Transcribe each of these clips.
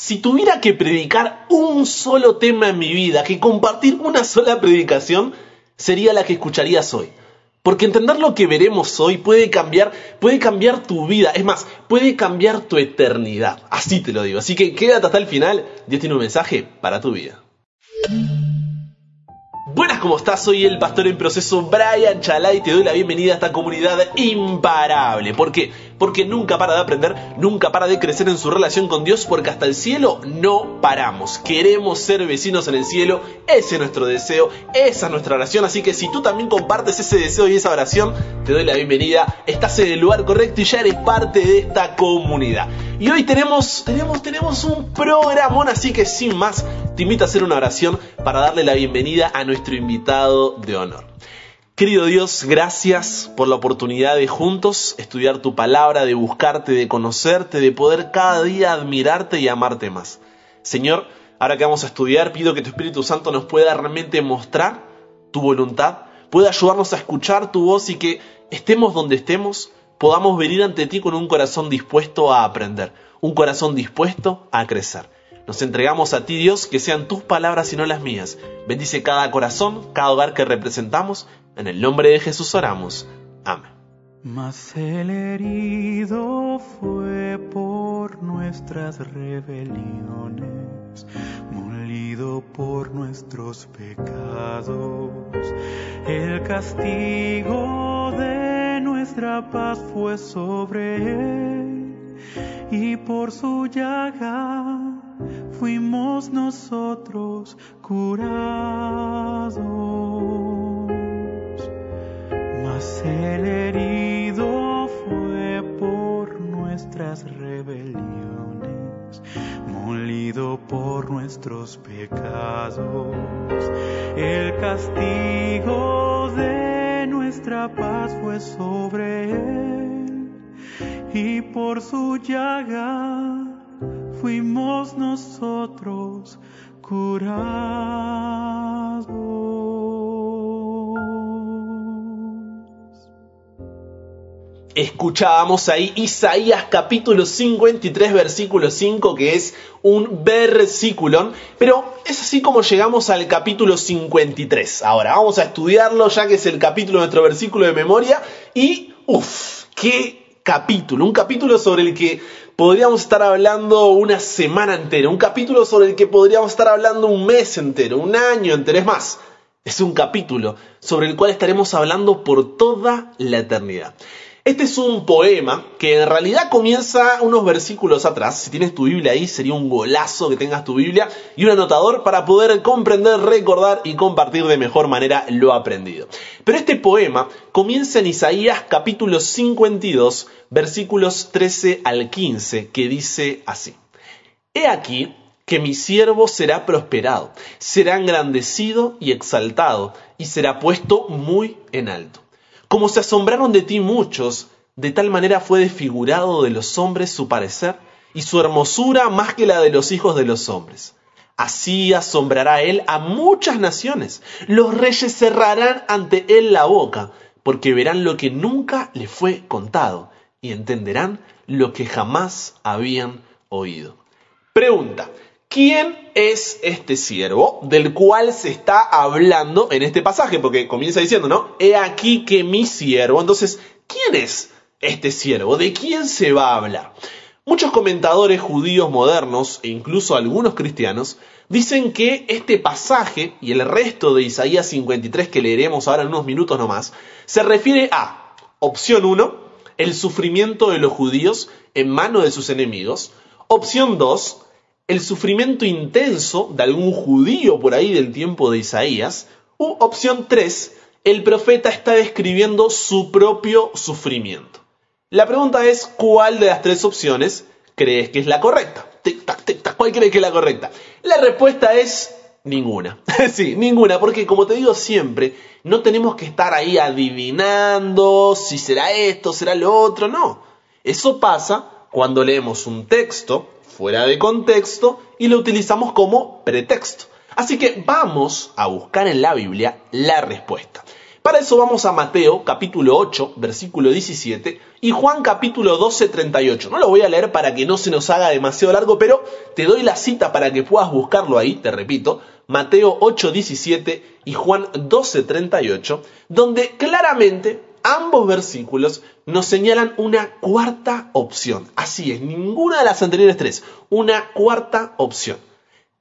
Si tuviera que predicar un solo tema en mi vida, que compartir una sola predicación, sería la que escucharías hoy. Porque entender lo que veremos hoy puede cambiar, puede cambiar tu vida, es más, puede cambiar tu eternidad. Así te lo digo. Así que quédate hasta el final, Dios tiene un mensaje para tu vida. Buenas, ¿cómo estás? Soy el pastor en proceso Brian Chalai y te doy la bienvenida a esta comunidad imparable. ¿Por qué? Porque nunca para de aprender, nunca para de crecer en su relación con Dios, porque hasta el cielo no paramos. Queremos ser vecinos en el cielo, ese es nuestro deseo, esa es nuestra oración. Así que si tú también compartes ese deseo y esa oración, te doy la bienvenida. Estás en el lugar correcto y ya eres parte de esta comunidad. Y hoy tenemos, tenemos, tenemos un programón, así que sin más, te invito a hacer una oración para darle la bienvenida a nuestro invitado de honor. Querido Dios, gracias por la oportunidad de juntos estudiar tu palabra, de buscarte, de conocerte, de poder cada día admirarte y amarte más. Señor, ahora que vamos a estudiar, pido que tu Espíritu Santo nos pueda realmente mostrar tu voluntad, pueda ayudarnos a escuchar tu voz y que estemos donde estemos, podamos venir ante ti con un corazón dispuesto a aprender, un corazón dispuesto a crecer. Nos entregamos a ti, Dios, que sean tus palabras y no las mías. Bendice cada corazón, cada hogar que representamos. En el nombre de Jesús oramos. Amén. Mas el herido fue por nuestras rebeliones, molido por nuestros pecados. El castigo de nuestra paz fue sobre él, y por su llaga fuimos nosotros curados. Mas el herido fue por nuestras rebeliones, molido por nuestros pecados. El castigo de nuestra paz fue sobre él, y por su llaga fuimos nosotros curados. Escuchábamos ahí Isaías capítulo 53 versículo 5 que es un versículo, pero es así como llegamos al capítulo 53. Ahora. Vamos a estudiarlo ya que es el capítulo de nuestro versículo de memoria. Y uff, qué capítulo, un capítulo sobre el que podríamos estar hablando una semana entera, un capítulo sobre el que podríamos estar hablando un mes entero, un año entero, es más, es un capítulo sobre el cual estaremos hablando por toda la eternidad. Este es un poema que en realidad comienza unos versículos atrás. Si tienes tu Biblia ahí, sería un golazo que tengas tu Biblia y un anotador para poder comprender, recordar y compartir de mejor manera lo aprendido. Pero este poema comienza en Isaías capítulo 52, versículos 13 al 15, que dice así. He aquí que mi siervo será prosperado, será engrandecido y exaltado, y será puesto muy en alto. Como se asombraron de ti muchos, de tal manera fue desfigurado de los hombres su parecer, y su hermosura más que la de los hijos de los hombres. Así asombrará él a muchas naciones. Los reyes cerrarán ante él la boca, porque verán lo que nunca le fue contado, y entenderán lo que jamás habían oído. Pregunta, ¿Quién es este siervo del cual se está hablando en este pasaje? Porque comienza diciendo, ¿no? He aquí que mi siervo. Entonces, ¿quién es este siervo? ¿De quién se va a hablar? Muchos comentadores judíos modernos e incluso algunos cristianos dicen que este pasaje y el resto de Isaías 53 que leeremos ahora en unos minutos nomás, se refiere a, opción 1, el sufrimiento de los judíos en manos de sus enemigos, opción 2, el sufrimiento intenso de algún judío por ahí del tiempo de Isaías. U opción 3, el profeta está describiendo su propio sufrimiento. La pregunta es, ¿cuál de las tres opciones crees que es la correcta? ¿Cuál crees que es la correcta? La respuesta es ninguna. sí, ninguna, porque como te digo siempre, no tenemos que estar ahí adivinando si será esto, será lo otro, no. Eso pasa cuando leemos un texto fuera de contexto y lo utilizamos como pretexto. Así que vamos a buscar en la Biblia la respuesta. Para eso vamos a Mateo capítulo 8, versículo 17 y Juan capítulo 12, 38. No lo voy a leer para que no se nos haga demasiado largo, pero te doy la cita para que puedas buscarlo ahí, te repito, Mateo 8, 17 y Juan 12, 38, donde claramente ambos versículos nos señalan una cuarta opción. Así es, ninguna de las anteriores tres, una cuarta opción.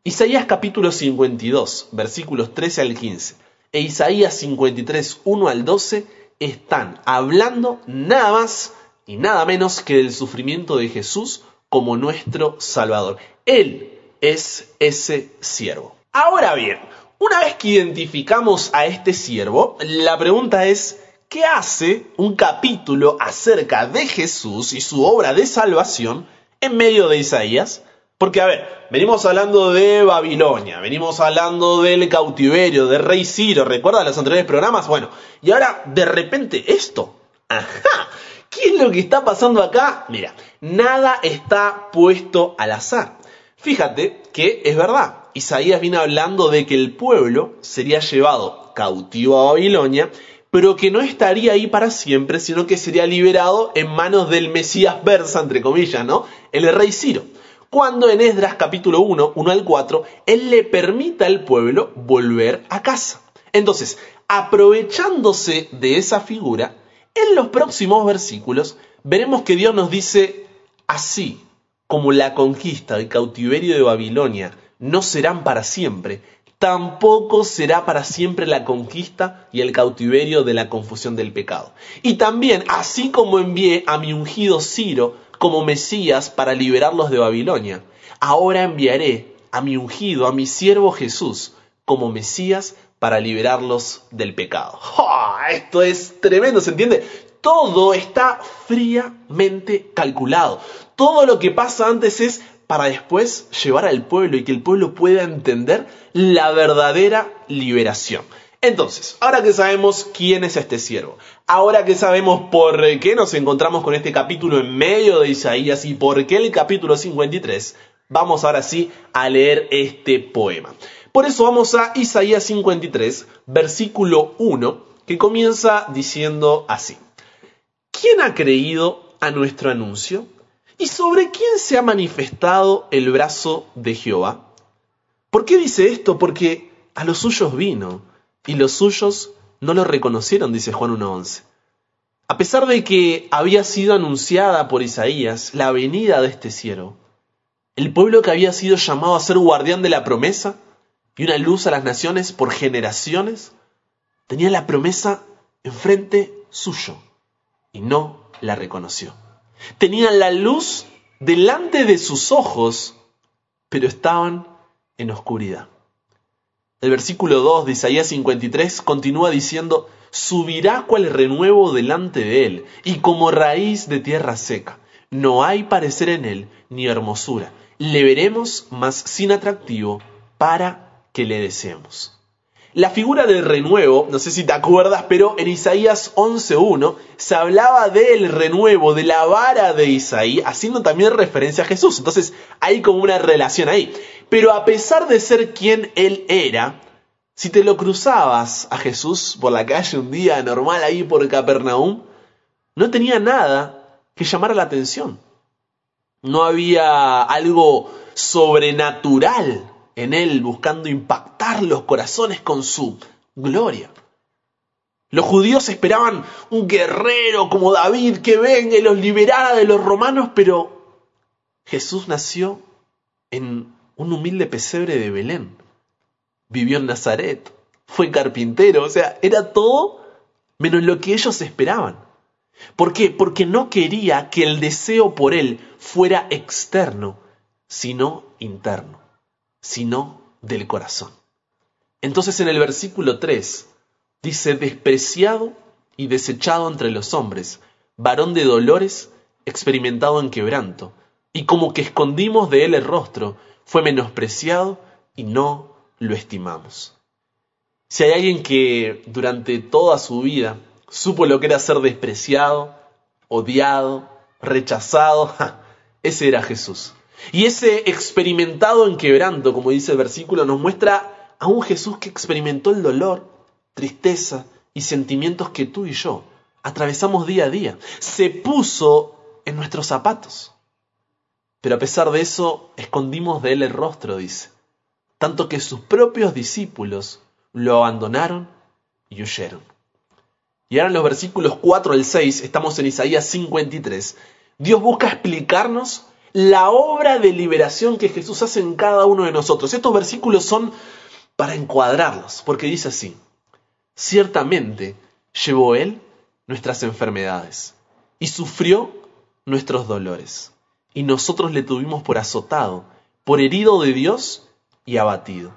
Isaías capítulo 52, versículos 13 al 15, e Isaías 53, 1 al 12, están hablando nada más y nada menos que del sufrimiento de Jesús como nuestro Salvador. Él es ese siervo. Ahora bien, una vez que identificamos a este siervo, la pregunta es, ¿qué hace un capítulo acerca de Jesús y su obra de salvación en medio de Isaías? Porque, a ver, venimos hablando de Babilonia, venimos hablando del cautiverio, de Rey Ciro, ¿recuerdan los anteriores programas? Bueno, y ahora, de repente, esto. Ajá, ¿qué es lo que está pasando acá? Mira, nada está puesto al azar. Fíjate que es verdad, Isaías viene hablando de que el pueblo sería llevado cautivo a Babilonia, pero que no estaría ahí para siempre, sino que sería liberado en manos del Mesías versa, entre comillas, ¿no? El rey Ciro. Cuando en Esdras capítulo 1, 1 al 4, él le permita al pueblo volver a casa. Entonces, aprovechándose de esa figura, en los próximos versículos veremos que Dios nos dice así, como la conquista del cautiverio de Babilonia no serán para siempre, tampoco será para siempre la conquista y el cautiverio de la confusión del pecado. Y también, así como envié a mi ungido Ciro como Mesías para liberarlos de Babilonia, ahora enviaré a mi ungido, a mi siervo Jesús, como Mesías para liberarlos del pecado. Esto es tremendo, ¿se entiende? Todo está fríamente calculado. Todo lo que pasa antes es para después llevar al pueblo y que el pueblo pueda entender la verdadera liberación. Entonces, ahora que sabemos quién es este siervo, ahora que sabemos por qué nos encontramos con este capítulo en medio de Isaías y por qué el capítulo 53, vamos ahora sí a leer este poema. Por eso vamos a Isaías 53, versículo 1, que comienza diciendo así. ¿Quién ha creído a nuestro anuncio? ¿Y sobre quién se ha manifestado el brazo de Jehová? ¿Por qué dice esto? Porque a los suyos vino, y los suyos no lo reconocieron, dice Juan 1.11. A pesar de que había sido anunciada por Isaías la venida de este siervo, el pueblo que había sido llamado a ser guardián de la promesa y una luz a las naciones por generaciones, tenía la promesa enfrente suyo y no la reconoció. Tenían la luz delante de sus ojos, pero estaban en oscuridad. El versículo 2 de Isaías 53 continúa diciendo, subirá cual renuevo delante de él, y como raíz de tierra seca. No hay parecer en él ni hermosura. Le veremos, mas sin atractivo, para que le deseemos. La figura del renuevo, no sé si te acuerdas, pero en Isaías 11.1 se hablaba del renuevo, de la vara de Isaí, haciendo también referencia a Jesús. Entonces hay como una relación ahí. Pero a pesar de ser quien él era, si te lo cruzabas a Jesús por la calle un día normal ahí por Capernaum, no tenía nada que llamara la atención. No había algo sobrenatural en él buscando impactar los corazones con su gloria. Los judíos esperaban un guerrero como David que venga y los liberara de los romanos, pero Jesús nació en un humilde pesebre de Belén. Vivió en Nazaret, fue carpintero, o sea, era todo menos lo que ellos esperaban. ¿Por qué? Porque no quería que el deseo por él fuera externo, sino interno sino del corazón. Entonces en el versículo 3 dice, despreciado y desechado entre los hombres, varón de dolores, experimentado en quebranto, y como que escondimos de él el rostro, fue menospreciado y no lo estimamos. Si hay alguien que durante toda su vida supo lo que era ser despreciado, odiado, rechazado, ese era Jesús. Y ese experimentado en quebranto, como dice el versículo, nos muestra a un Jesús que experimentó el dolor, tristeza y sentimientos que tú y yo atravesamos día a día. Se puso en nuestros zapatos. Pero a pesar de eso, escondimos de él el rostro, dice. Tanto que sus propios discípulos lo abandonaron y huyeron. Y ahora en los versículos 4 al 6, estamos en Isaías 53, Dios busca explicarnos la obra de liberación que Jesús hace en cada uno de nosotros. Estos versículos son para encuadrarlos, porque dice así, ciertamente llevó Él nuestras enfermedades y sufrió nuestros dolores, y nosotros le tuvimos por azotado, por herido de Dios y abatido.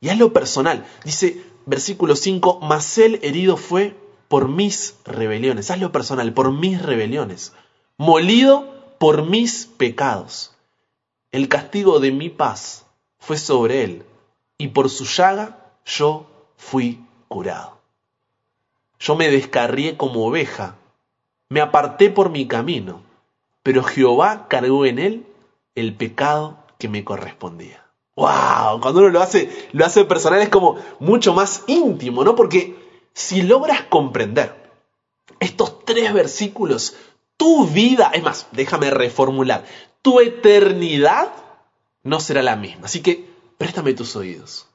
Y es lo personal, dice versículo 5, mas Él herido fue por mis rebeliones, hazlo personal, por mis rebeliones, molido por mis pecados. El castigo de mi paz fue sobre él, y por su llaga yo fui curado. Yo me descarrié como oveja, me aparté por mi camino, pero Jehová cargó en él el pecado que me correspondía. ¡Wow! Cuando uno lo hace, lo hace personal es como mucho más íntimo, ¿no? Porque si logras comprender estos tres versículos, tu vida, es más, déjame reformular, tu eternidad no será la misma. Así que préstame tus oídos.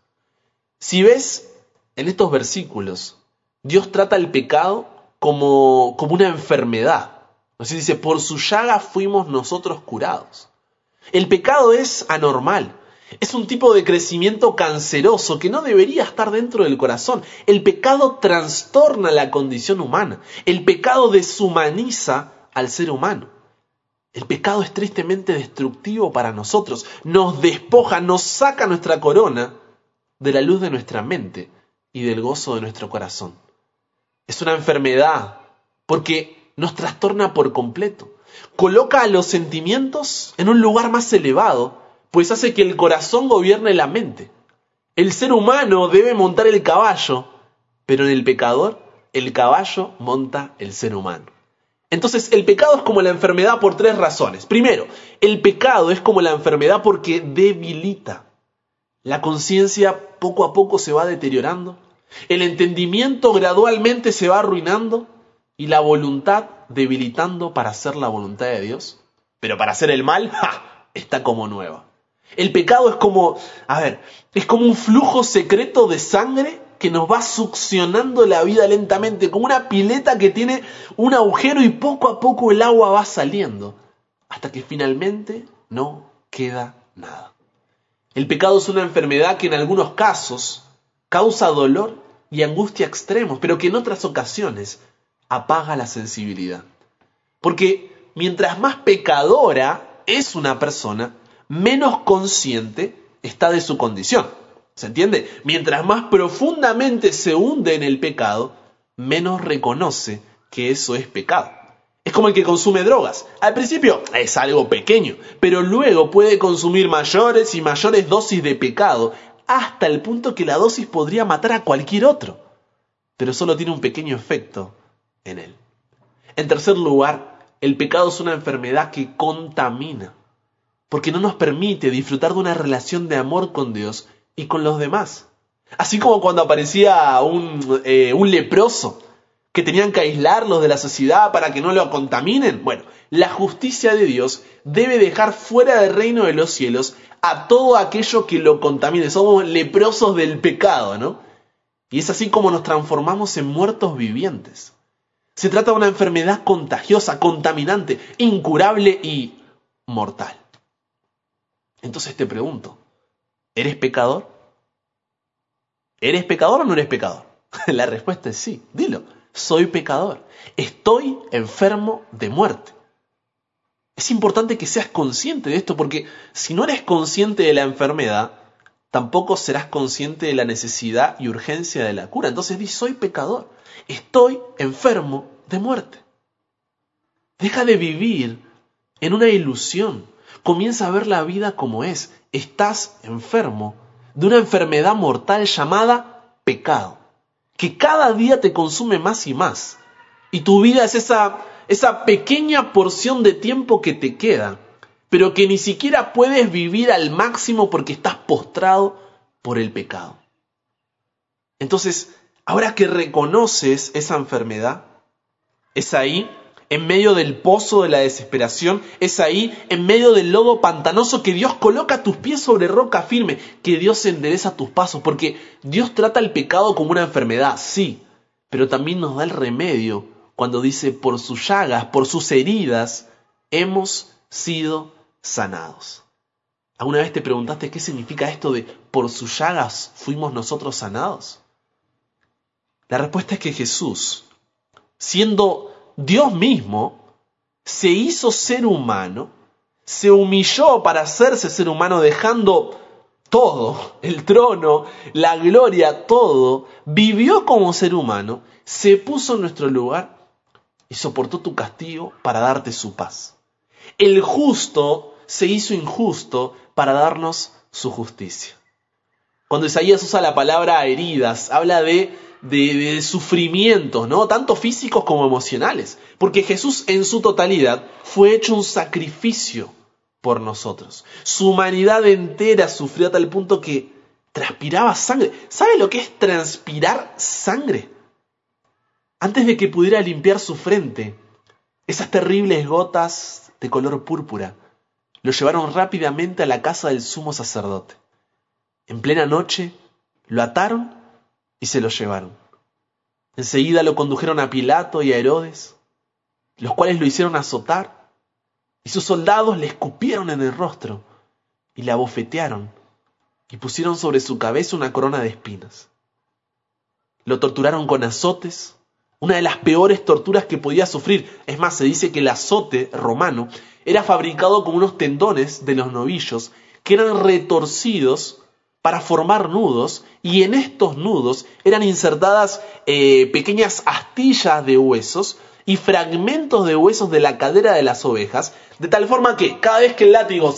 Si ves en estos versículos, Dios trata el pecado como, como una enfermedad. Así dice, por su llaga fuimos nosotros curados. El pecado es anormal, es un tipo de crecimiento canceroso que no debería estar dentro del corazón. El pecado trastorna la condición humana. El pecado deshumaniza al ser humano. El pecado es tristemente destructivo para nosotros. Nos despoja, nos saca nuestra corona de la luz de nuestra mente y del gozo de nuestro corazón. Es una enfermedad porque nos trastorna por completo. Coloca a los sentimientos en un lugar más elevado pues hace que el corazón gobierne la mente. El ser humano debe montar el caballo, pero en el pecador el caballo monta el ser humano. Entonces el pecado es como la enfermedad por tres razones. Primero, el pecado es como la enfermedad porque debilita. La conciencia poco a poco se va deteriorando, el entendimiento gradualmente se va arruinando y la voluntad debilitando para hacer la voluntad de Dios. Pero para hacer el mal, está como nueva. El pecado es como, a ver, es como un flujo secreto de sangre que nos va succionando la vida lentamente, como una pileta que tiene un agujero y poco a poco el agua va saliendo, hasta que finalmente no queda nada. El pecado es una enfermedad que en algunos casos causa dolor y angustia extremos, pero que en otras ocasiones apaga la sensibilidad. Porque mientras más pecadora es una persona, menos consciente está de su condición. ¿Se entiende? Mientras más profundamente se hunde en el pecado, menos reconoce que eso es pecado. Es como el que consume drogas. Al principio es algo pequeño, pero luego puede consumir mayores y mayores dosis de pecado, hasta el punto que la dosis podría matar a cualquier otro. Pero solo tiene un pequeño efecto en él. En tercer lugar, el pecado es una enfermedad que contamina porque no nos permite disfrutar de una relación de amor con Dios y con los demás. Así como cuando aparecía un, eh, un leproso, que tenían que aislarlos de la sociedad para que no lo contaminen. Bueno, la justicia de Dios debe dejar fuera del reino de los cielos a todo aquello que lo contamine. Somos leprosos del pecado, ¿no? Y es así como nos transformamos en muertos vivientes. Se trata de una enfermedad contagiosa, contaminante, incurable y mortal. Entonces te pregunto, ¿eres pecador? ¿Eres pecador o no eres pecador? La respuesta es sí, dilo, soy pecador, estoy enfermo de muerte. Es importante que seas consciente de esto porque si no eres consciente de la enfermedad, tampoco serás consciente de la necesidad y urgencia de la cura. Entonces di, soy pecador, estoy enfermo de muerte. Deja de vivir en una ilusión comienza a ver la vida como es. Estás enfermo de una enfermedad mortal llamada pecado, que cada día te consume más y más. Y tu vida es esa, esa pequeña porción de tiempo que te queda, pero que ni siquiera puedes vivir al máximo porque estás postrado por el pecado. Entonces, Ahora que reconoces esa enfermedad, es ahí, en medio del pozo de la desesperación, es ahí, en medio del lodo pantanoso, que Dios coloca tus pies sobre roca firme, que Dios endereza tus pasos, porque Dios trata el pecado como una enfermedad, sí, pero también nos da el remedio cuando dice, por sus llagas, por sus heridas, hemos sido sanados. ¿Alguna vez te preguntaste qué significa esto de por sus llagas fuimos nosotros sanados? La respuesta es que Jesús, siendo Dios mismo, se hizo ser humano, se humilló para hacerse ser humano dejando todo, el trono, la gloria, todo, vivió como ser humano, se puso en nuestro lugar y soportó tu castigo para darte su paz. El justo se hizo injusto para darnos su justicia. Cuando Isaías usa la palabra heridas, habla de, de, sufrimientos, ¿no? Tanto físicos como emocionales. Porque Jesús en su totalidad fue hecho un sacrificio por nosotros. Su humanidad entera sufrió a tal punto que transpiraba sangre. ¿Sabe lo que es transpirar sangre? Antes de que pudiera limpiar su frente, esas terribles gotas de color púrpura lo llevaron rápidamente a la casa del sumo sacerdote. En plena noche lo ataron y se lo llevaron. Enseguida lo condujeron a Pilato y a Herodes, los cuales lo hicieron azotar, y sus soldados le escupieron en el rostro y le abofetearon y pusieron sobre su cabeza una corona de espinas. Lo torturaron con azotes, una de las peores torturas que podía sufrir. Es más, se dice que el azote romano era fabricado con unos tendones de los novillos que eran retorcidos para formar nudos y en estos nudos eran insertadas eh, pequeñas astillas de huesos y fragmentos de huesos de la cadera de las ovejas, de tal forma que cada vez que el látigo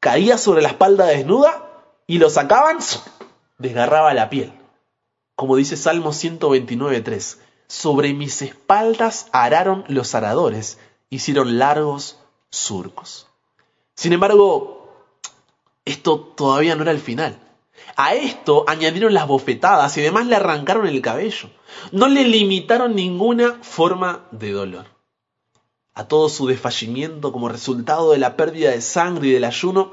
caía sobre la espalda desnuda y lo sacaban, desgarraba la piel. Como dice Salmo 129.3, sobre mis espaldas araron los aradores, hicieron largos surcos. Sin embargo, esto todavía no era el final. A esto añadieron las bofetadas y además le arrancaron el cabello. No le limitaron ninguna forma de dolor. A todo su desfallimiento como resultado de la pérdida de sangre y del ayuno,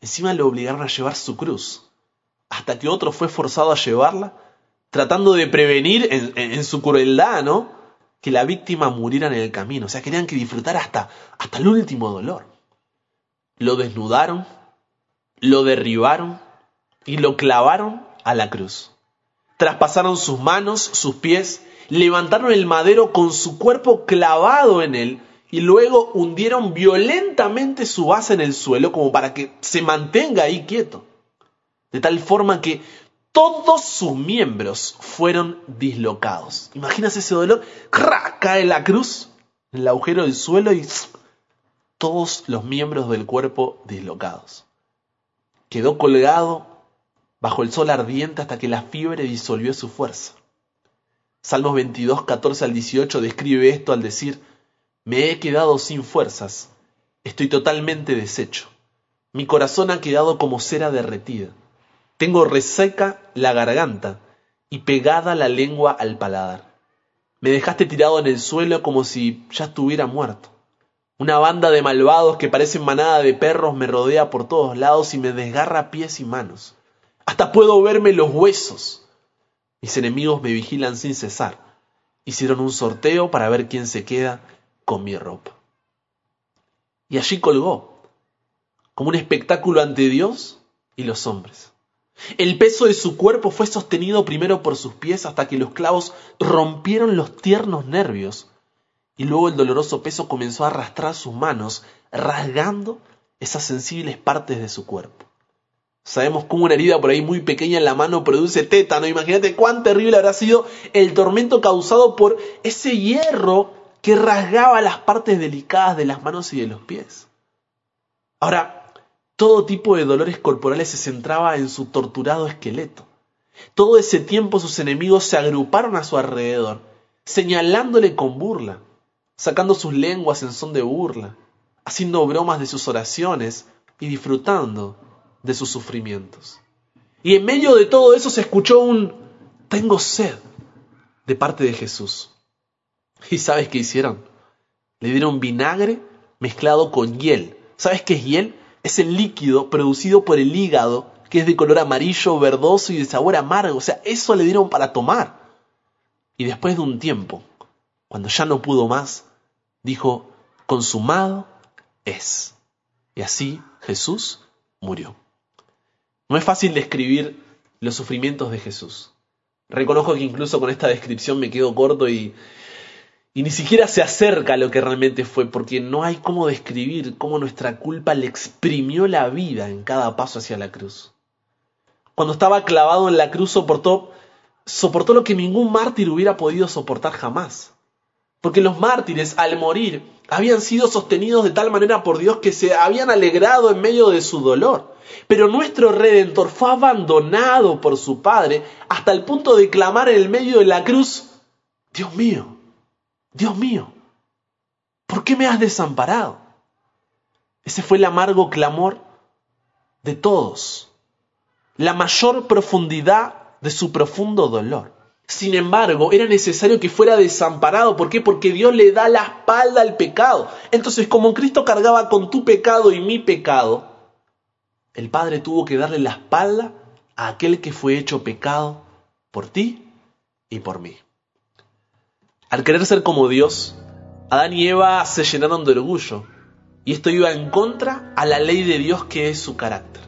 encima le obligaron a llevar su cruz, hasta que otro fue forzado a llevarla, tratando de prevenir en, en su crueldad, ¿no? que la víctima muriera en el camino. O sea, querían que disfrutara hasta, hasta el último dolor. Lo desnudaron, lo derribaron y lo clavaron a la cruz. Traspasaron sus manos, sus pies, levantaron el madero con su cuerpo clavado en él y luego hundieron violentamente su base en el suelo como para que se mantenga ahí quieto. De tal forma que todos sus miembros fueron dislocados. Imaginas ese dolor, cae la cruz en el agujero del suelo y todos los miembros del cuerpo dislocados. Quedó colgado bajo el sol ardiente hasta que la fiebre disolvió su fuerza. Salmos 22, 14 al 18 describe esto al decir, me he quedado sin fuerzas, estoy totalmente deshecho, mi corazón ha quedado como cera derretida tengo reseca la garganta y pegada la lengua al paladar. Me dejaste tirado en el suelo como si ya estuviera muerto. Una banda de malvados que parecen manada de perros me rodea por todos lados y me desgarra pies y manos. Hasta puedo verme los huesos. Mis enemigos me vigilan sin cesar. Hicieron un sorteo para ver quién se queda con mi ropa. Y allí colgó, como un espectáculo ante Dios y los hombres. El peso de su cuerpo fue sostenido primero por sus pies hasta que los clavos rompieron los tiernos nervios, y luego el doloroso peso comenzó a arrastrar sus manos, rasgando esas sensibles partes de su cuerpo. Sabemos cómo una herida por ahí muy pequeña en la mano produce tétano. Imagínate cuán terrible habrá sido el tormento causado por ese hierro que rasgaba las partes delicadas de las manos y de los pies. Ahora, todo tipo de dolores corporales se centraba en su torturado esqueleto. Todo ese tiempo sus enemigos se agruparon a su alrededor, señalándole con burla, sacando sus lenguas en son de burla, haciendo bromas de sus oraciones y disfrutando de sus sufrimientos. Y en medio de todo eso se escuchó un tengo sed de parte de Jesús. ¿Y sabes qué hicieron? Le dieron vinagre mezclado con hiel. ¿Sabes qué es hiel? Es el líquido producido por el hígado que es de color amarillo, verdoso y de sabor amargo. O sea, eso le dieron para tomar. Y después de un tiempo, cuando ya no pudo más, dijo, consumado es. Y así Jesús murió. No es fácil describir los sufrimientos de Jesús. Reconozco que incluso con esta descripción me quedo corto y, ni siquiera se acerca a lo que realmente fue, porque no hay cómo describir cómo nuestra culpa le exprimió la vida en cada paso hacia la cruz. Cuando estaba clavado en la cruz soportó, soportó lo que ningún mártir hubiera podido soportar jamás. Porque los mártires, al morir, habían sido sostenidos de tal manera por Dios que se habían alegrado en medio de su dolor. Pero nuestro Redentor fue abandonado por su Padre hasta el punto de clamar en el medio de la cruz, Dios mío, Dios mío, ¿por qué me has desamparado? Ese fue el amargo clamor de todos, la mayor profundidad de su profundo dolor. Sin embargo, era necesario que fuera desamparado. ¿Por qué? Porque Dios le da la espalda al pecado. Entonces, como Cristo cargaba con tu pecado y mi pecado, el Padre tuvo que darle la espalda a aquel que fue hecho pecado por ti y por mí. Al querer ser como Dios, Adán y Eva se llenaron de orgullo, y esto iba en contra a la ley de Dios que es su carácter.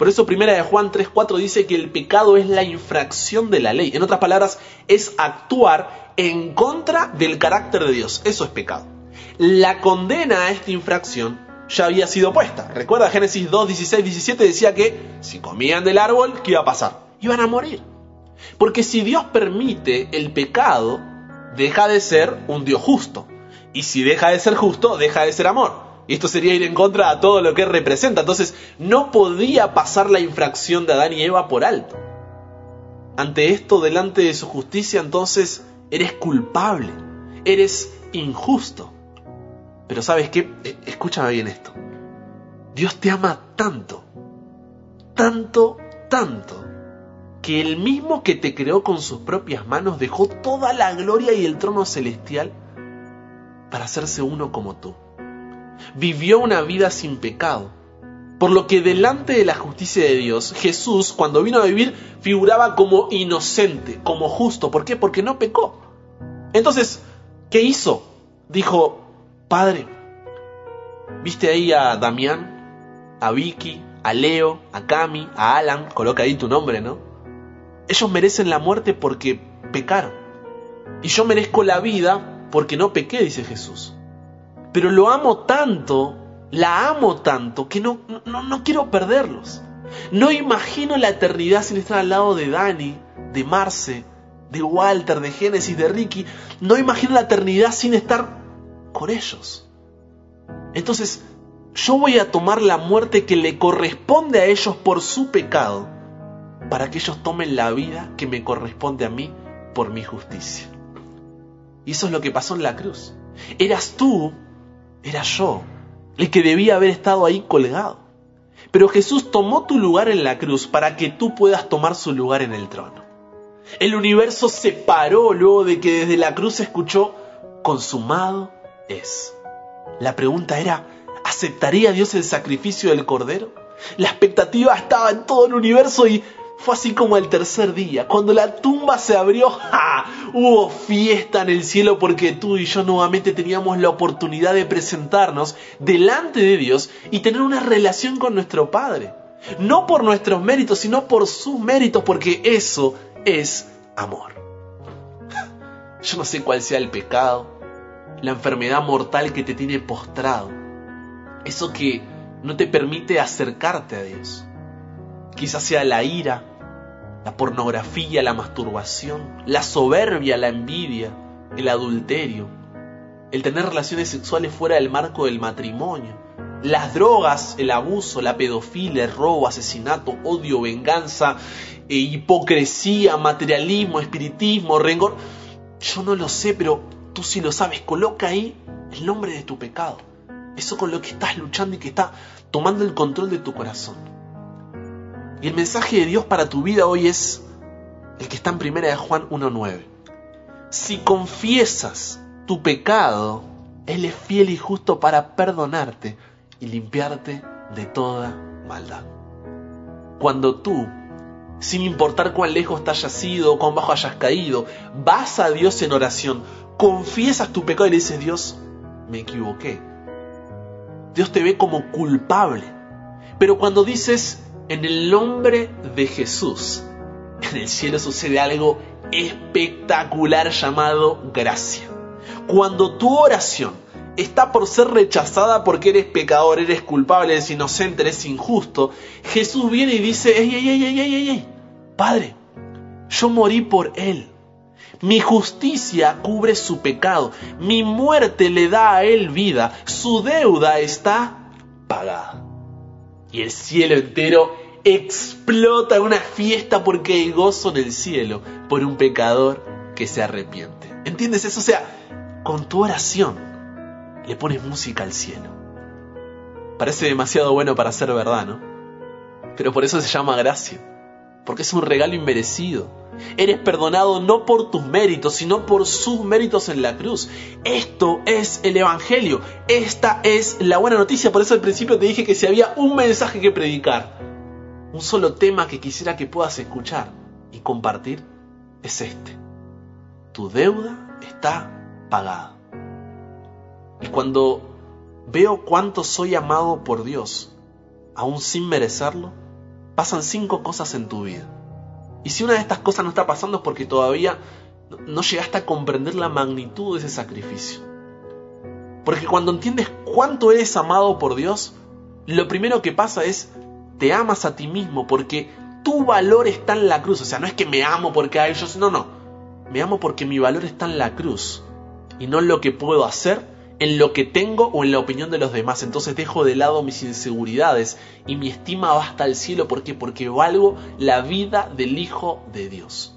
Por eso primera de Juan 3:4 dice que el pecado es la infracción de la ley. En otras palabras, es actuar en contra del carácter de Dios. Eso es pecado. La condena a esta infracción ya había sido puesta. Recuerda Génesis 2, 16, 17 decía que si comían del árbol, ¿qué iba a pasar? Iban a morir. Porque si Dios permite el pecado, deja de ser un Dios justo. Y si deja de ser justo, deja de ser amor. Y esto sería ir en contra de todo lo que representa. Entonces no podía pasar la infracción de Adán y Eva por alto. Ante esto, delante de su justicia, entonces eres culpable, eres injusto. Pero sabes qué, e, escúchame bien esto. Dios te ama tanto, tanto, tanto, que el mismo que te creó con sus propias manos dejó toda la gloria y el trono celestial para hacerse uno como tú vivió una vida sin pecado. Por lo que delante de la justicia de Dios, Jesús, cuando vino a vivir, figuraba como inocente, como justo. ¿Por qué? Porque no pecó. Entonces, ¿qué hizo? Dijo, Padre, ¿viste ahí a Damián, a Vicky, a Leo, a Cami, a Alan? Coloca ahí tu nombre, ¿no? Ellos merecen la muerte porque pecaron. Y yo merezco la vida porque no pequé, dice Jesús pero lo amo tanto, la amo tanto, que no, no, no quiero perderlos. No imagino la eternidad sin estar al lado de Dani, de Marce, de Walter, de Génesis, de Ricky. No imagino la eternidad sin estar con ellos. Entonces, yo voy a tomar la muerte que le corresponde a ellos por su pecado, para que ellos tomen la vida que me corresponde a mí por mi justicia. Y eso es lo que pasó en la cruz. Eras tú era yo, el que debía haber estado ahí colgado. Pero Jesús tomó tu lugar en la cruz para que tú puedas tomar su lugar en el trono. El universo se paró luego de que desde la cruz se escuchó, consumado es. La pregunta era, ¿aceptaría Dios el sacrificio del Cordero? La expectativa estaba en todo el universo y fue así como el tercer día, cuando la tumba se abrió, ¡ja! hubo fiesta en el cielo porque tú y yo nuevamente teníamos la oportunidad de presentarnos delante de Dios y tener una relación con nuestro Padre. No por nuestros méritos, sino por sus méritos, porque eso es amor. Yo no sé cuál sea el pecado, la enfermedad mortal que te tiene postrado, eso que no te permite acercarte a Dios. Quizás sea la ira, la pornografía, la masturbación, la soberbia, la envidia, el adulterio, el tener relaciones sexuales fuera del marco del matrimonio, las drogas, el abuso, la pedofilia, el robo, asesinato, odio, venganza, e hipocresía, materialismo, espiritismo, rencor. Yo no lo sé, pero tú sí lo sabes. Coloca ahí el nombre de tu pecado. Eso con lo que estás luchando y que está tomando el control de tu corazón. Y el mensaje de Dios para tu vida hoy es, el que está en primera de Juan 1.9. Si confiesas tu pecado, Él es fiel y justo para perdonarte y limpiarte de toda maldad. Cuando tú, sin importar cuán lejos te hayas ido cuán bajo hayas caído, vas a Dios en oración, confiesas tu pecado y le dices, Dios, me equivoqué. Dios te ve como culpable. Pero cuando dices, en el nombre de Jesús, en el cielo sucede algo espectacular llamado gracia. Cuando tu oración está por ser rechazada porque eres pecador, eres culpable, eres inocente, eres injusto, Jesús viene y dice, ey, ey, ey, ey, ey, ey, Padre, yo morí por él. Mi justicia cubre su pecado, mi muerte le da a él vida, su deuda está pagada. Y el cielo entero explota una fiesta porque hay gozo en el cielo por un pecador que se arrepiente. ¿Entiendes eso? O sea, con tu oración le pones música al cielo. Parece demasiado bueno para ser verdad, ¿no? Pero por eso se llama gracia, porque es un regalo inmerecido. Eres perdonado no por tus méritos, sino por sus méritos en la cruz. Esto es el Evangelio. Esta es la buena noticia. Por eso al principio te dije que si había un mensaje que predicar, un solo tema que quisiera que puedas escuchar y compartir, es este. Tu deuda está pagada. Y cuando veo cuánto soy amado por Dios, aún sin merecerlo, pasan cinco cosas en tu vida. Y si una de estas cosas no está pasando es porque todavía no llegaste a comprender la magnitud de ese sacrificio. Porque cuando entiendes cuánto eres amado por Dios, lo primero que pasa es te amas a ti mismo porque tu valor está en la cruz. O sea, no es que me amo porque a ellos, no, no. Me amo porque mi valor está en la cruz y no en lo que puedo hacer, en lo que tengo o en la opinión de los demás. Entonces dejo de lado mis inseguridades y mi estima va hasta el cielo. ¿Por qué? Porque valgo la vida del Hijo de Dios.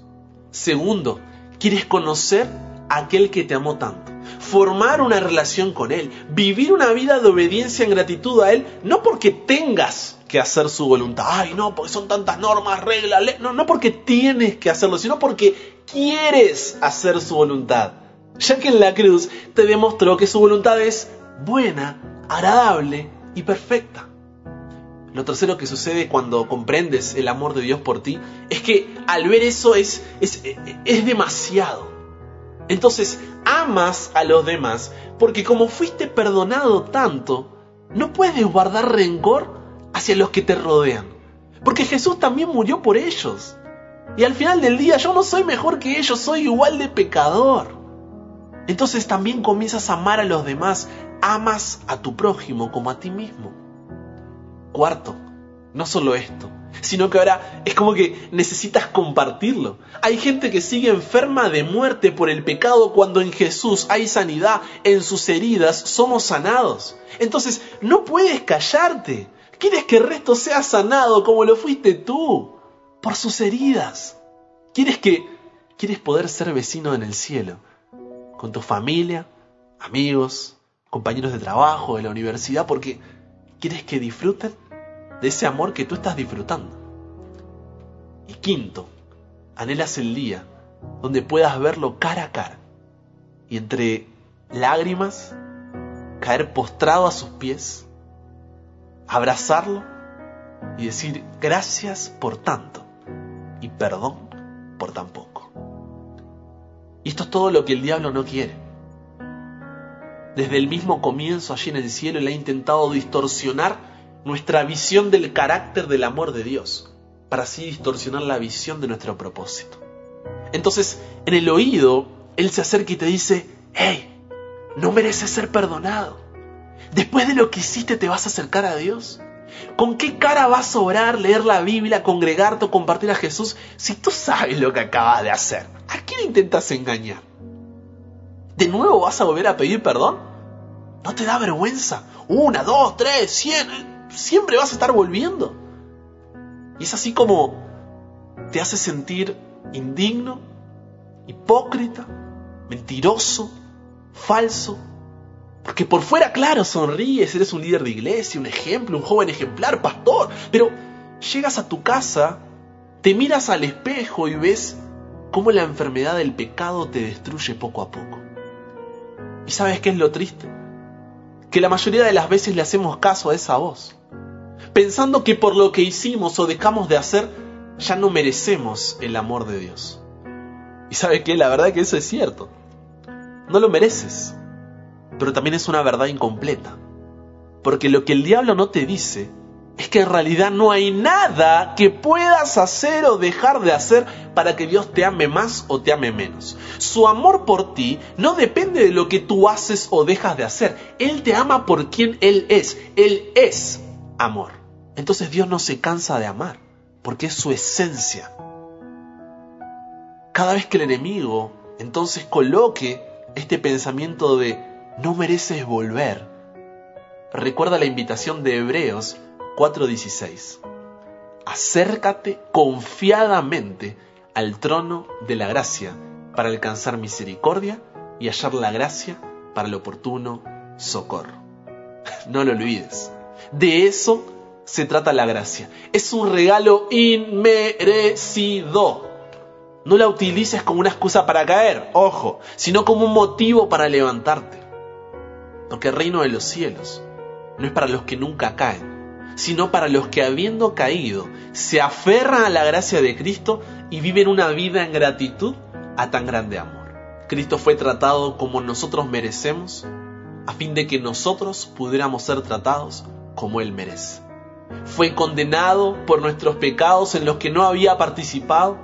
Segundo, quieres conocer a aquel que te amó tanto. Formar una relación con Él. Vivir una vida de obediencia en gratitud a Él. No porque tengas que hacer su voluntad. Ay, no, porque son tantas normas, reglas. No, no porque tienes que hacerlo, sino porque quieres hacer su voluntad. Ya que en la cruz te demostró que su voluntad es buena, agradable y perfecta. Lo tercero que sucede cuando comprendes el amor de Dios por ti es que al ver eso es, es, es demasiado. Entonces amas a los demás porque como fuiste perdonado tanto, no puedes guardar rencor hacia los que te rodean. Porque Jesús también murió por ellos. Y al final del día yo no soy mejor que ellos, soy igual de pecador. Entonces también comienzas a amar a los demás, amas a tu prójimo como a ti mismo. Cuarto, no solo esto, sino que ahora es como que necesitas compartirlo. Hay gente que sigue enferma de muerte por el pecado cuando en Jesús hay sanidad, en sus heridas somos sanados. Entonces no puedes callarte, Quieres que el resto sea sanado como lo fuiste tú, por sus heridas. Quieres que quieres poder ser vecino en el cielo, con tu familia, amigos, compañeros de trabajo, de la universidad, porque quieres que disfruten de ese amor que tú estás disfrutando. Y quinto, anhelas el día donde puedas verlo cara a cara y entre lágrimas caer postrado a sus pies abrazarlo y decir gracias por tanto y perdón por tan poco. Y esto es todo lo que el diablo no quiere. Desde el mismo comienzo allí en el cielo él ha intentado distorsionar nuestra visión del carácter del amor de Dios, para así distorsionar la visión de nuestro propósito. Entonces, en el oído, Él se acerca y te dice, hey, no mereces ser perdonado. Después de lo que hiciste, ¿te vas a acercar a Dios? ¿Con qué cara vas a orar, leer la Biblia, congregarte o compartir a Jesús si tú sabes lo que acabas de hacer? ¿A quién intentas engañar? ¿De nuevo vas a volver a pedir perdón? ¿No te da vergüenza? Una, dos, tres, cien. Siempre vas a estar volviendo. Y es así como te hace sentir indigno, hipócrita, mentiroso, falso, porque por fuera, claro, sonríes, eres un líder de iglesia, un ejemplo, un joven ejemplar, pastor. Pero llegas a tu casa, te miras al espejo y ves cómo la enfermedad del pecado te destruye poco a poco. ¿Y sabes qué es lo triste? Que la mayoría de las veces le hacemos caso a esa voz, pensando que por lo que hicimos o dejamos de hacer, ya no merecemos el amor de Dios. Y sabes qué, la verdad es que eso es cierto. No lo mereces, pero también es una verdad incompleta. Porque lo que el diablo no te dice es que en realidad no hay nada que puedas hacer o dejar de hacer para que Dios te ame más o te ame menos. Su amor por ti no depende de lo que tú haces o dejas de hacer. Él te ama por quien Él es. Él es amor. Entonces Dios no se cansa de amar, porque es su esencia. Cada vez que el enemigo entonces coloque este pensamiento de no mereces volver, recuerda la invitación de Hebreos 4:16. Acércate confiadamente al trono de la gracia para alcanzar misericordia y hallar la gracia para el oportuno socorro. No lo olvides. De eso se trata la gracia. Es un regalo inmerecido. No la utilices como una excusa para caer, ojo, sino como un motivo para levantarte. Porque el reino de los cielos no es para los que nunca caen, sino para los que habiendo caído se aferran a la gracia de Cristo y viven una vida en gratitud a tan grande amor. Cristo fue tratado como nosotros merecemos, a fin de que nosotros pudiéramos ser tratados como Él merece. Fue condenado por nuestros pecados en los que no había participado,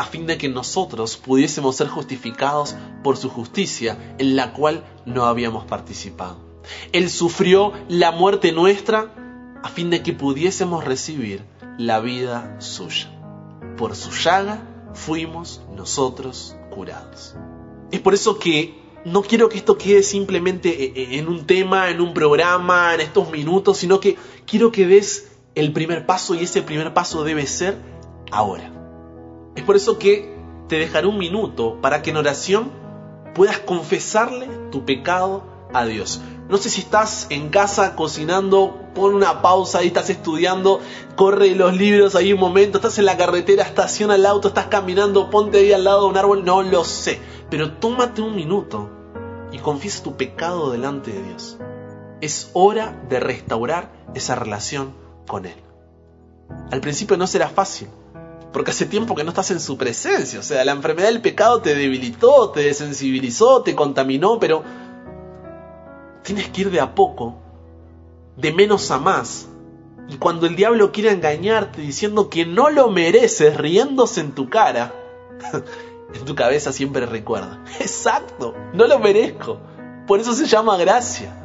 a fin de que nosotros pudiésemos ser justificados por su justicia en la cual no habíamos participado. Él sufrió la muerte nuestra a fin de que pudiésemos recibir la vida suya. Por su llaga fuimos nosotros curados. Es por eso que no quiero que esto quede simplemente e, e, en un tema, en un programa, en estos minutos, sino que quiero que des el primer paso y ese primer paso debe ser ahora. Es por eso que te dejaré un minuto para que en oración puedas confesarle tu pecado a Dios. No sé si estás en casa cocinando, pon una pausa ahí, estás estudiando, corre los libros ahí un momento, estás en la carretera, estaciona el auto, estás caminando, ponte ahí al lado de un árbol, no lo sé. Pero tómate un minuto y confiesa tu pecado delante de Dios. Es hora de restaurar esa relación con Él. Al principio no será fácil, porque hace tiempo que no estás en su presencia, o sea, la enfermedad del pecado te debilitó, te desensibilizó, te contaminó, pero tienes que ir de a poco, de menos a más. Y cuando el diablo quiere engañarte diciendo que no lo mereces, riéndose en tu cara, en tu cabeza siempre recuerda, exacto, no lo merezco. Por eso se llama gracia.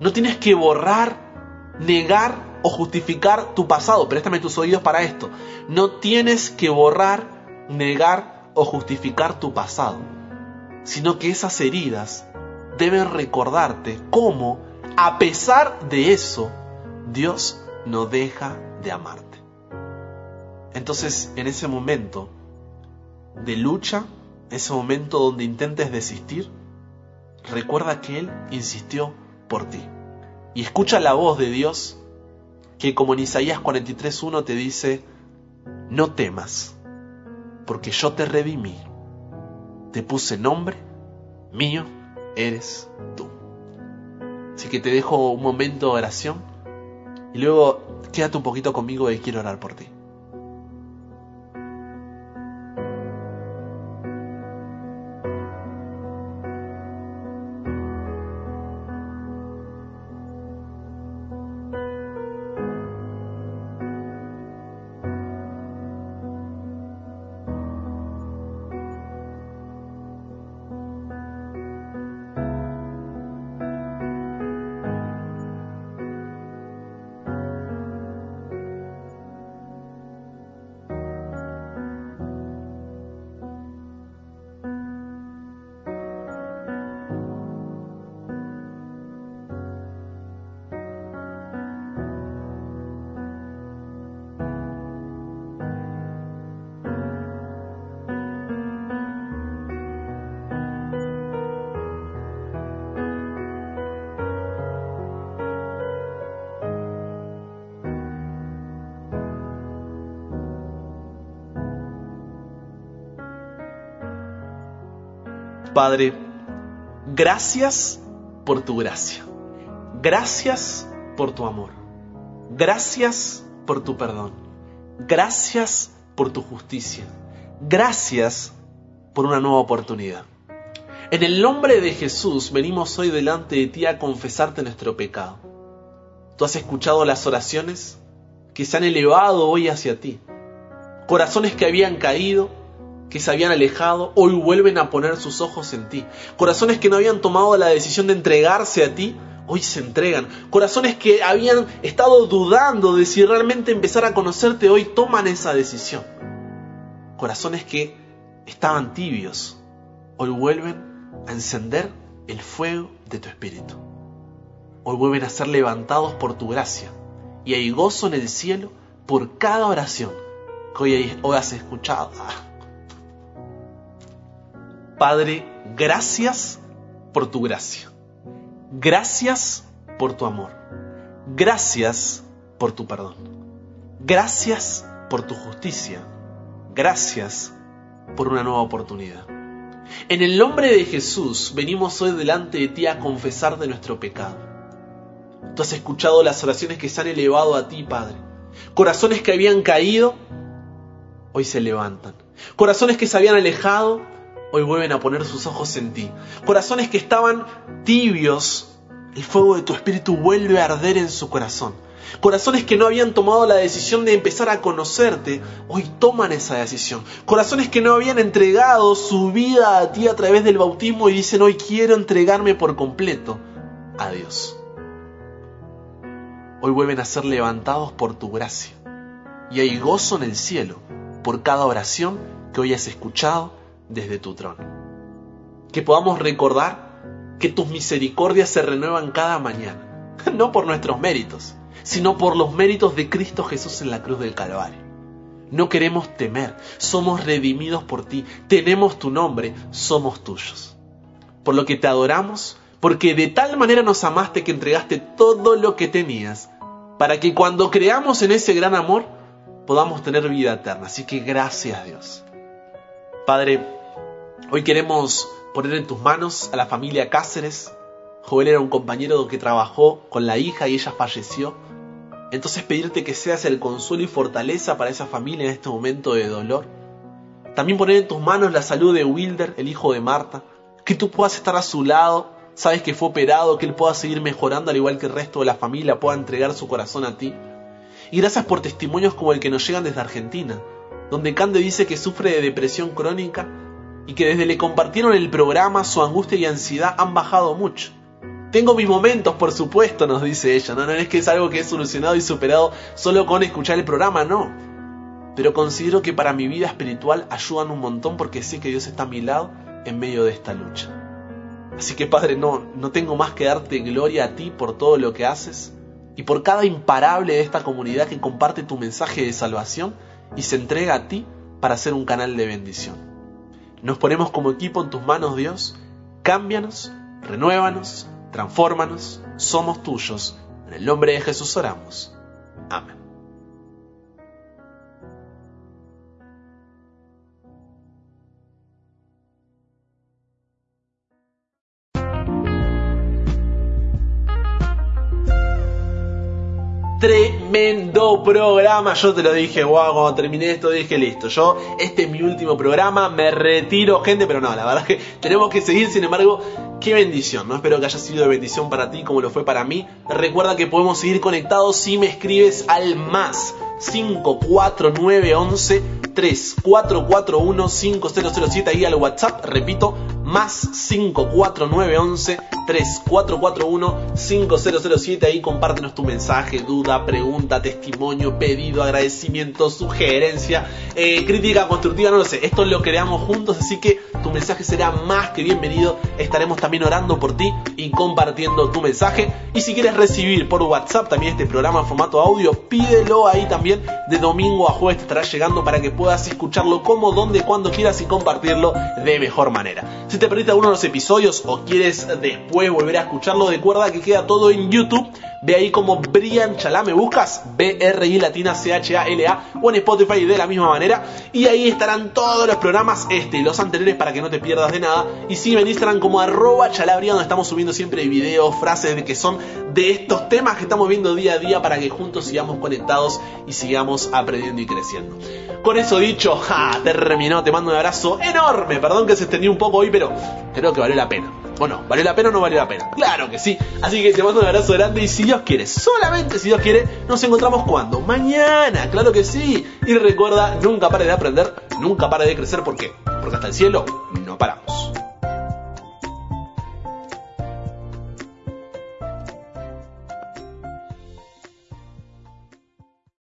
No tienes que borrar, negar o justificar tu pasado. Préstame tus oídos para esto. No tienes que borrar, negar o justificar tu pasado. Sino que esas heridas deben recordarte cómo, a pesar de eso, Dios no deja de amarte. Entonces, en ese momento de lucha, ese momento donde intentes desistir, recuerda que Él insistió por ti. Y escucha la voz de Dios que como en Isaías 43.1 te dice, no temas, porque yo te redimí, te puse nombre mío eres tú. Así que te dejo un momento de oración y luego quédate un poquito conmigo y quiero orar por ti. Padre, gracias por tu gracia. Gracias por tu amor. Gracias por tu perdón. Gracias por tu justicia. Gracias por una nueva oportunidad. En el nombre de Jesús venimos hoy delante de ti a confesarte nuestro pecado. Tú has escuchado las oraciones que se han elevado hoy hacia ti. Corazones que habían caído, que se habían alejado, hoy vuelven a poner sus ojos en ti. Corazones que no habían tomado la decisión de entregarse a ti, hoy se entregan. Corazones que habían estado dudando de si realmente empezar a conocerte, hoy toman esa decisión. Corazones que estaban tibios, hoy vuelven a encender el fuego de tu espíritu. Hoy vuelven a ser levantados por tu gracia. Y hay gozo en el cielo por cada oración que hoy, has escuchado. Padre, gracias por tu gracia. Gracias por tu amor. Gracias por tu perdón. Gracias por tu justicia. Gracias por una nueva oportunidad. En el nombre de Jesús venimos hoy delante de ti a confesar de nuestro pecado. Tú has escuchado las oraciones que se han elevado a ti, Padre. Corazones que habían caído, hoy se levantan. Corazones que se habían alejado, hoy vuelven a poner sus ojos en ti. Corazones que estaban tibios, el fuego de tu espíritu vuelve a arder en su corazón. Corazones que no habían tomado la decisión de empezar a conocerte, hoy toman esa decisión. Corazones que no habían entregado su vida a ti a través del bautismo y dicen, hoy quiero entregarme por completo a Dios. Hoy vuelven a ser levantados por tu gracia. Y hay gozo en el cielo por cada oración que hoy has escuchado desde tu trono. Que podamos recordar que tus misericordias se renuevan cada mañana, no por nuestros méritos, sino por los méritos de Cristo Jesús en la cruz del Calvario. No queremos temer, somos redimidos por ti, tenemos tu nombre, somos tuyos. Por lo que te adoramos, porque de tal manera nos amaste que entregaste todo lo que tenías, para que cuando creamos en ese gran amor, podamos tener vida eterna. Así que gracias Dios. Padre, hoy queremos poner en tus manos a la familia Cáceres. Joel era un compañero que trabajó con la hija y ella falleció. Entonces pedirte que seas el consuelo y fortaleza para esa familia en este momento de dolor. También poner en tus manos la salud de Wilder, el hijo de Marta. Que tú puedas estar a su lado. Sabes que fue operado, que él pueda seguir mejorando al igual que el resto de la familia pueda entregar su corazón a ti. Y gracias por testimonios como el que nos llegan desde Argentina, donde Cande dice que sufre de depresión crónica y que desde le compartieron el programa su angustia y ansiedad han bajado mucho. Tengo mis momentos, por supuesto, nos dice ella. No, no es que es algo que he solucionado y superado solo con escuchar el programa, no. Pero considero que para mi vida espiritual ayudan un montón porque sé que Dios está a mi lado en medio de esta lucha. Así que Padre, no, no tengo más que darte gloria a ti por todo lo que haces y por cada imparable de esta comunidad que comparte tu mensaje de salvación y se entrega a ti para ser un canal de bendición. Nos ponemos como equipo en tus manos, Dios. Cámbianos, renuévanos, transfórmanos, somos tuyos. En el nombre de Jesús oramos. Amén. Tremendo programa, yo te lo dije, wow, cuando terminé esto dije listo, yo, este es mi último programa, me retiro gente, pero no, la verdad es que tenemos que seguir, sin embargo, qué bendición, ¿no? Espero que haya sido de bendición para ti como lo fue para mí. Recuerda que podemos seguir conectados si me escribes al más 54911 3441 5007 ahí al WhatsApp, repito, más 54911 3441 5007 ahí compártenos tu mensaje, duda, pregunta, testimonio, pedido, agradecimiento, sugerencia, eh, crítica constructiva, no lo sé, esto lo creamos juntos, así que tu mensaje será más que bienvenido, estaremos también orando por ti y compartiendo tu mensaje. Y si quieres recibir por WhatsApp también este programa en formato audio, pídelo ahí también. De domingo a jueves te estará llegando para que puedas escucharlo como, donde, cuando quieras y compartirlo de mejor manera. Te perdiste alguno de los episodios o quieres después volver a escucharlo, recuerda que queda todo en YouTube. Ve ahí como Brian Chalá, me buscas, B-R-I latina C-H-A-L-A, o en Spotify de la misma manera. Y ahí estarán todos los programas, este y los anteriores, para que no te pierdas de nada. Y sígueme en Instagram como arroba donde estamos subiendo siempre videos, frases que son de estos temas que estamos viendo día a día para que juntos sigamos conectados y sigamos aprendiendo y creciendo. Con eso dicho, ja, terminó, te mando un abrazo enorme. Perdón que se extendió un poco hoy, pero creo que valió la pena. ¿O no? ¿Valió la pena o no valió la pena? Claro que sí. Así que te mando un abrazo grande y si Dios quiere, solamente si Dios quiere, nos encontramos cuando? Mañana, claro que sí. Y recuerda, nunca pare de aprender, nunca pare de crecer. ¿Por qué? Porque hasta el cielo no paramos.